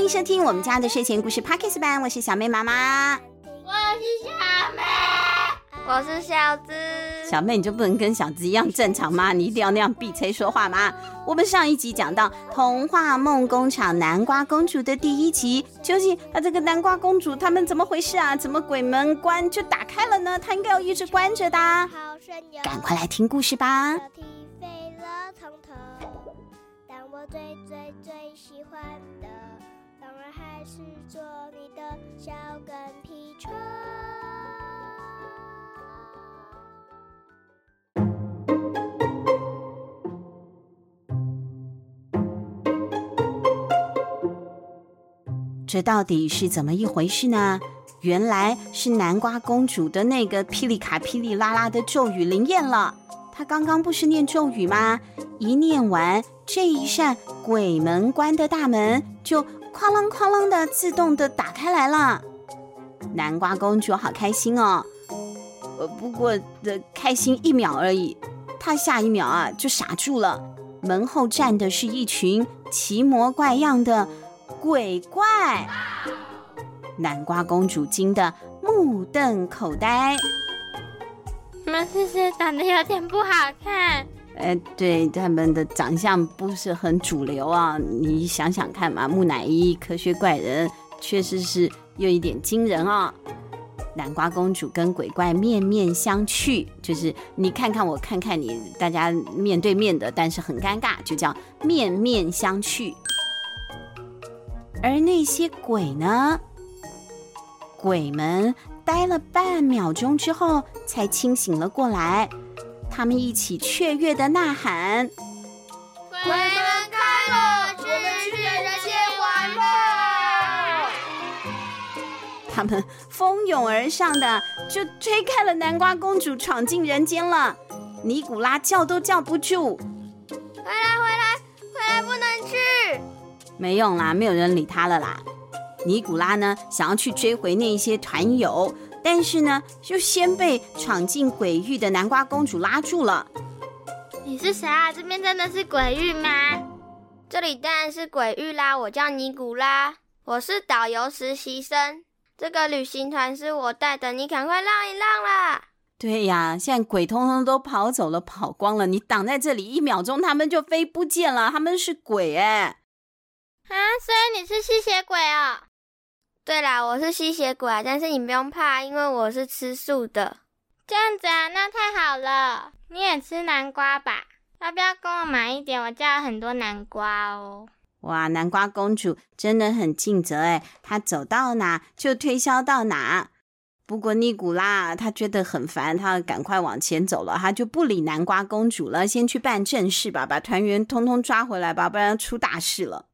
欢迎收听我们家的睡前故事 Podcast 版，我是小妹妈妈，我是小妹，我是小姿。小妹，你就不能跟小姿一样正常吗？你一定要那样闭嘴说话吗？我们上一集讲到童话梦工厂南瓜公主的第一集，究竟啊这个南瓜公主他们怎么回事啊？怎么鬼门关就打开了呢？她应该要一直关着的。赶快来听故事吧。我最最最喜欢的，还是做你的小跟屁虫。这到底是怎么一回事呢？原来是南瓜公主的那个霹雳卡霹雳啦啦的咒语灵验了。她刚刚不是念咒语吗？一念完。这一扇鬼门关的大门就哐啷哐啷的自动的打开来了，南瓜公主好开心哦，呃，不过的开心一秒而已，她下一秒啊就傻住了，门后站的是一群奇模怪样的鬼怪，南瓜公主惊得目瞪口呆，你们是不是长得有点不好看？哎，对，他们的长相不是很主流啊！你想想看嘛，木乃伊、科学怪人，确实是有一点惊人啊！南瓜公主跟鬼怪面面相觑，就是你看看我，看看你，大家面对面的，但是很尴尬，就叫面面相觑。而那些鬼呢？鬼们呆了半秒钟之后，才清醒了过来。他们一起雀跃的呐喊：“鬼门开了，我们去人间玩吧！”他们蜂拥而上的就推开了南瓜公主，闯进人间了。尼古拉叫都叫不住：“回来，回来，回来，不能去！”没用啦，没有人理他了啦。尼古拉呢，想要去追回那些团友。但是呢，就先被闯进鬼域的南瓜公主拉住了。你是谁啊？这边真的是鬼域吗？这里当然是鬼域啦。我叫尼古拉，我是导游实习生。这个旅行团是我带的，你赶快让一让啦。对呀，现在鬼通通都跑走了，跑光了。你挡在这里一秒钟，他们就飞不见了。他们是鬼哎。啊，所以你是吸血鬼啊？对啦，我是吸血鬼，但是你不用怕，因为我是吃素的。这样子啊，那太好了。你也吃南瓜吧？要不要跟我买一点？我家有很多南瓜哦。哇，南瓜公主真的很尽责哎，她走到哪就推销到哪。不过尼古拉他觉得很烦，他赶快往前走了，他就不理南瓜公主了，先去办正事吧，把团员通通抓回来吧，不然出大事了。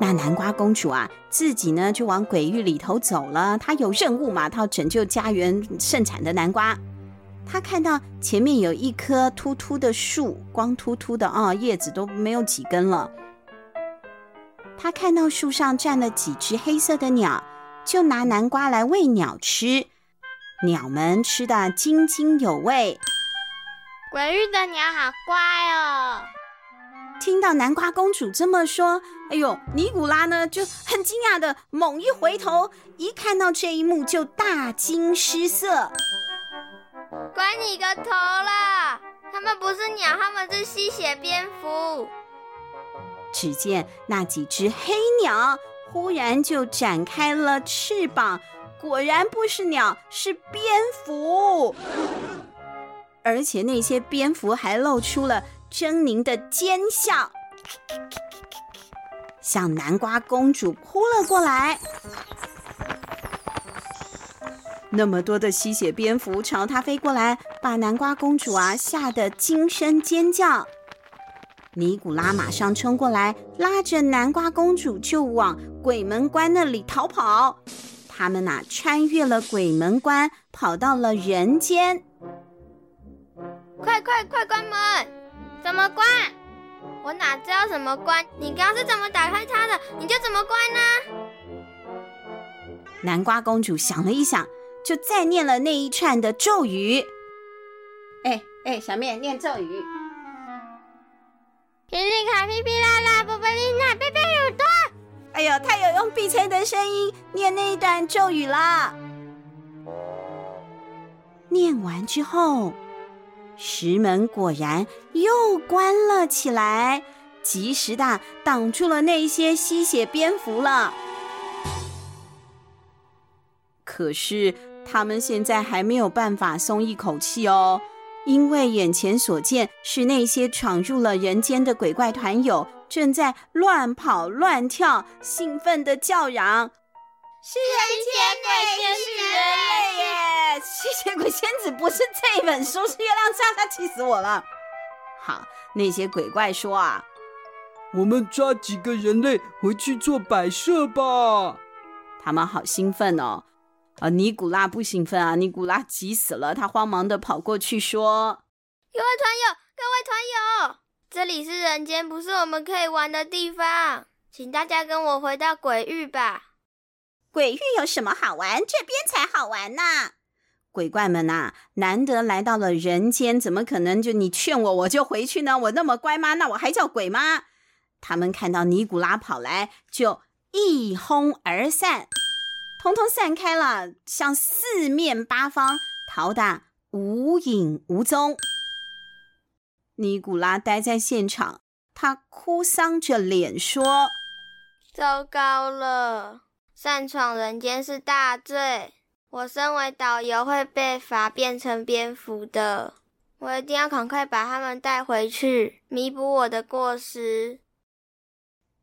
那南瓜公主啊，自己呢就往鬼域里头走了。她有任务嘛，她要拯救家园盛产的南瓜。她看到前面有一棵秃秃的树，光秃秃的啊，叶子都没有几根了。她看到树上站了几只黑色的鸟，就拿南瓜来喂鸟吃。鸟们吃得津津有味。鬼域的鸟好乖哦。听到南瓜公主这么说，哎呦，尼古拉呢就很惊讶的猛一回头，一看到这一幕就大惊失色。管你个头啦！他们不是鸟，他们是吸血蝙蝠。只见那几只黑鸟忽然就展开了翅膀，果然不是鸟，是蝙蝠。而且那些蝙蝠还露出了狰狞的尖笑，向南瓜公主扑了过来。那么多的吸血蝙蝠朝她飞过来，把南瓜公主啊吓得惊声尖叫。尼古拉马上冲过来，拉着南瓜公主就往鬼门关那里逃跑。他们呐穿越了鬼门关，跑到了人间。快快快关门！怎么关？我哪知道怎么关？你刚刚是怎么打开它的？你就怎么关呢？南瓜公主想了一想，就再念了那一串的咒语。哎哎，小面念咒语。噼里卡噼噼啦啦，波波丽娜贝贝耳朵。哎呦，他有用鼻催的声音念那一段咒语了。念完之后，石门果然又关了起来，及时的挡住了那些吸血蝙蝠了。可是他们现在还没有办法松一口气哦，因为眼前所见是那些闯入了人间的鬼怪团友正在乱跑乱跳，兴奋的叫嚷。吸血鬼仙子人类耶！吸血鬼仙子不是这本书，是月亮莎莎，气死我了。好，那些鬼怪说啊，我们抓几个人类回去做摆设吧。他们好兴奋哦。啊，尼古拉不兴奋啊，尼古拉急死了，他慌忙的跑过去说：“各位团友，各位团友，这里是人间，不是我们可以玩的地方，请大家跟我回到鬼域吧。”鬼域有什么好玩？这边才好玩呢！鬼怪们呐、难得来到了人间，怎么可能就你劝我我就回去呢？我那么乖吗？那我还叫鬼吗？他们看到尼古拉跑来，就一哄而散，通通散开了，向四面八方逃得无影无踪。尼古拉待在现场，他哭丧着脸说：“糟糕了！”擅闯人间是大罪，我身为导游会被罚变成蝙蝠的。我一定要赶快把他们带回去，弥补我的过失。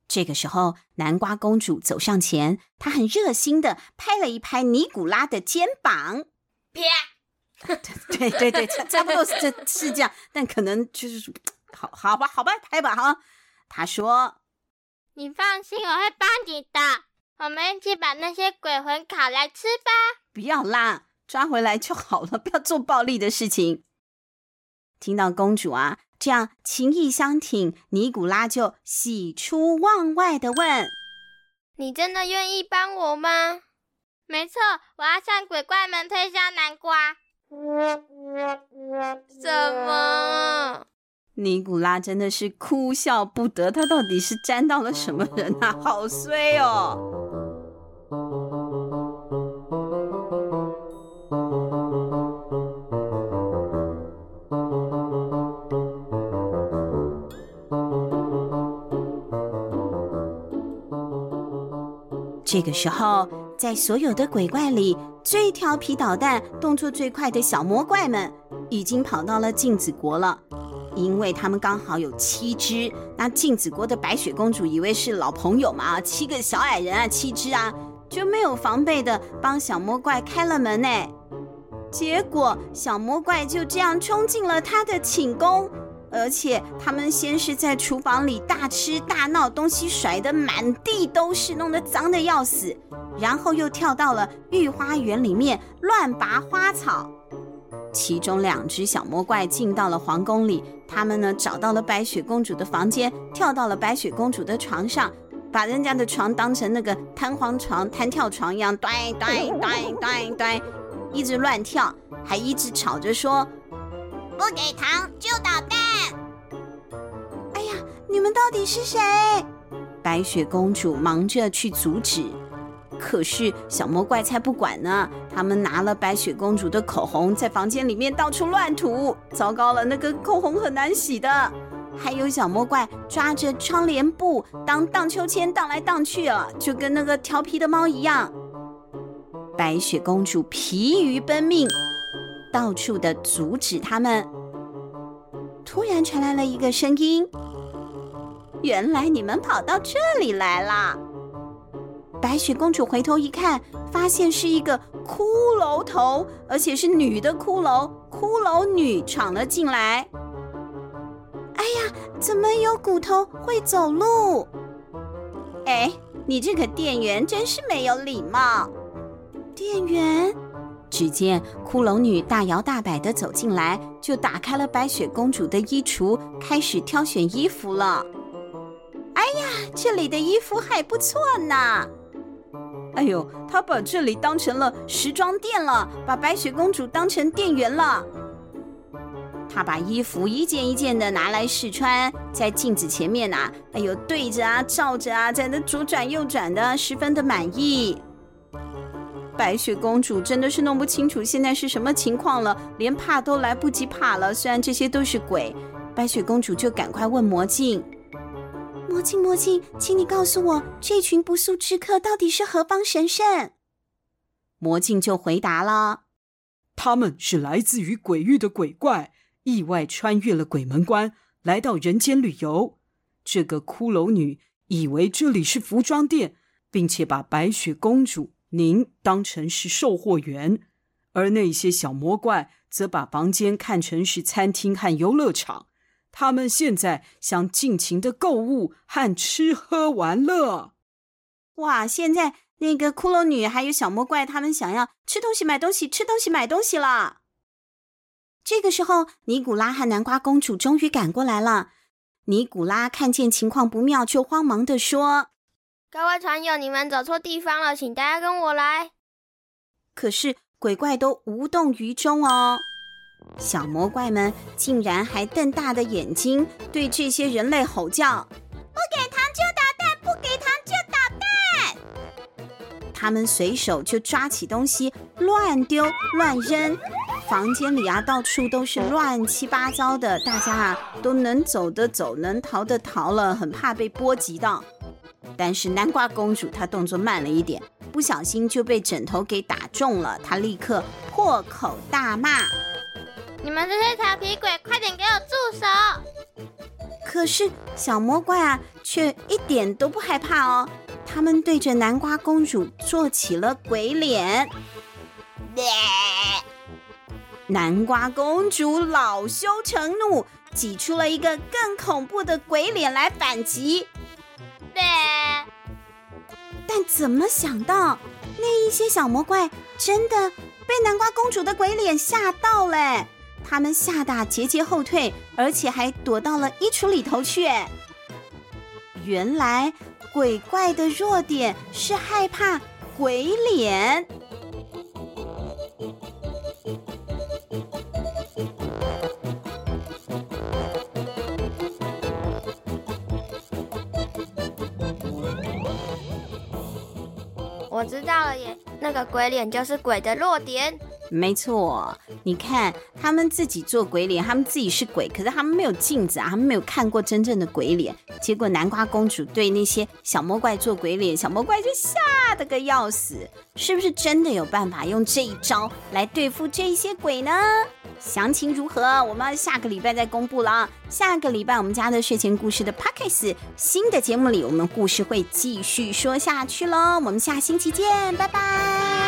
这个时候，南瓜公主走上前，她很热心的拍了一拍尼古拉的肩膀，啪！对对对，差差不多是这是这样，但可能就是好好吧，好吧，拍吧哈。她说：“你放心，我会帮你的。”我们一起把那些鬼魂烤来吃吧！不要啦，抓回来就好了，不要做暴力的事情。听到公主啊这样情意相挺，尼古拉就喜出望外的问：“你真的愿意帮我吗？”“没错，我要向鬼怪们推销南瓜。”“什么？”尼古拉真的是哭笑不得，他到底是沾到了什么人啊？好衰哦！这个时候，在所有的鬼怪里，最调皮捣蛋、动作最快的小魔怪们，已经跑到了镜子国了。因为他们刚好有七只，那镜子国的白雪公主以为是老朋友嘛，七个小矮人啊，七只啊，就没有防备的帮小魔怪开了门呢。结果小魔怪就这样冲进了他的寝宫，而且他们先是在厨房里大吃大闹，东西甩得满地都是，弄得脏得要死，然后又跳到了御花园里面乱拔花草。其中两只小魔怪进到了皇宫里，他们呢找到了白雪公主的房间，跳到了白雪公主的床上，把人家的床当成那个弹簧床、弹跳床一样，端端端端端，一直乱跳，还一直吵着说：“不给糖就捣蛋！”哎呀，你们到底是谁？白雪公主忙着去阻止。可是小魔怪才不管呢，他们拿了白雪公主的口红，在房间里面到处乱涂。糟糕了，那个口红很难洗的。还有小魔怪抓着窗帘布当荡秋千荡来荡去啊，就跟那个调皮的猫一样。白雪公主疲于奔命，到处的阻止他们。突然传来了一个声音：“原来你们跑到这里来了。”白雪公主回头一看，发现是一个骷髅头，而且是女的骷髅，骷髅女闯了进来。哎呀，怎么有骨头会走路？哎，你这个店员真是没有礼貌！店员，只见骷髅女大摇大摆地走进来，就打开了白雪公主的衣橱，开始挑选衣服了。哎呀，这里的衣服还不错呢。哎呦，他把这里当成了时装店了，把白雪公主当成店员了。他把衣服一件一件的拿来试穿，在镜子前面啊，哎呦，对着啊，照着啊，在那左转右转的，十分的满意。白雪公主真的是弄不清楚现在是什么情况了，连怕都来不及怕了。虽然这些都是鬼，白雪公主就赶快问魔镜：“魔镜，魔镜，请你告诉我，这群不速之客到底是何方神圣？”魔镜就回答了：“他们是来自于鬼域的鬼怪。”意外穿越了鬼门关，来到人间旅游。这个骷髅女以为这里是服装店，并且把白雪公主您当成是售货员，而那些小魔怪则把房间看成是餐厅和游乐场。他们现在想尽情的购物和吃喝玩乐。哇！现在那个骷髅女还有小魔怪，他们想要吃东西、买东西、吃东西、买东西了。这个时候，尼古拉和南瓜公主终于赶过来了。尼古拉看见情况不妙，就慌忙的说：“各位船友，你们走错地方了，请大家跟我来。”可是鬼怪都无动于衷哦。小魔怪们竟然还瞪大的眼睛对这些人类吼叫：“不给糖就捣蛋，不给糖就捣蛋！”他们随手就抓起东西乱丢乱扔。房间里啊，到处都是乱七八糟的，大家啊都能走的走，能逃的逃了，很怕被波及到。但是南瓜公主她动作慢了一点，不小心就被枕头给打中了，她立刻破口大骂：“你们这些调皮鬼，快点给我住手！”可是小魔怪啊，却一点都不害怕哦，他们对着南瓜公主做起了鬼脸。南瓜公主恼羞成怒，挤出了一个更恐怖的鬼脸来反击。怎么想到那一些小魔怪真的被南瓜公主的鬼脸吓到了？他们吓得节节后退，而且还躲到了衣橱里头去。原来鬼怪的弱点是害怕鬼脸。我知道了耶，那个鬼脸就是鬼的弱点。没错，你看他们自己做鬼脸，他们自己是鬼，可是他们没有镜子啊，他们没有看过真正的鬼脸。结果南瓜公主对那些小魔怪做鬼脸，小魔怪就吓得个要死。是不是真的有办法用这一招来对付这些鬼呢？详情如何？我们下个礼拜再公布了。下个礼拜我们家的睡前故事的 Podcast 新的节目里，我们故事会继续说下去喽。我们下星期见，拜拜。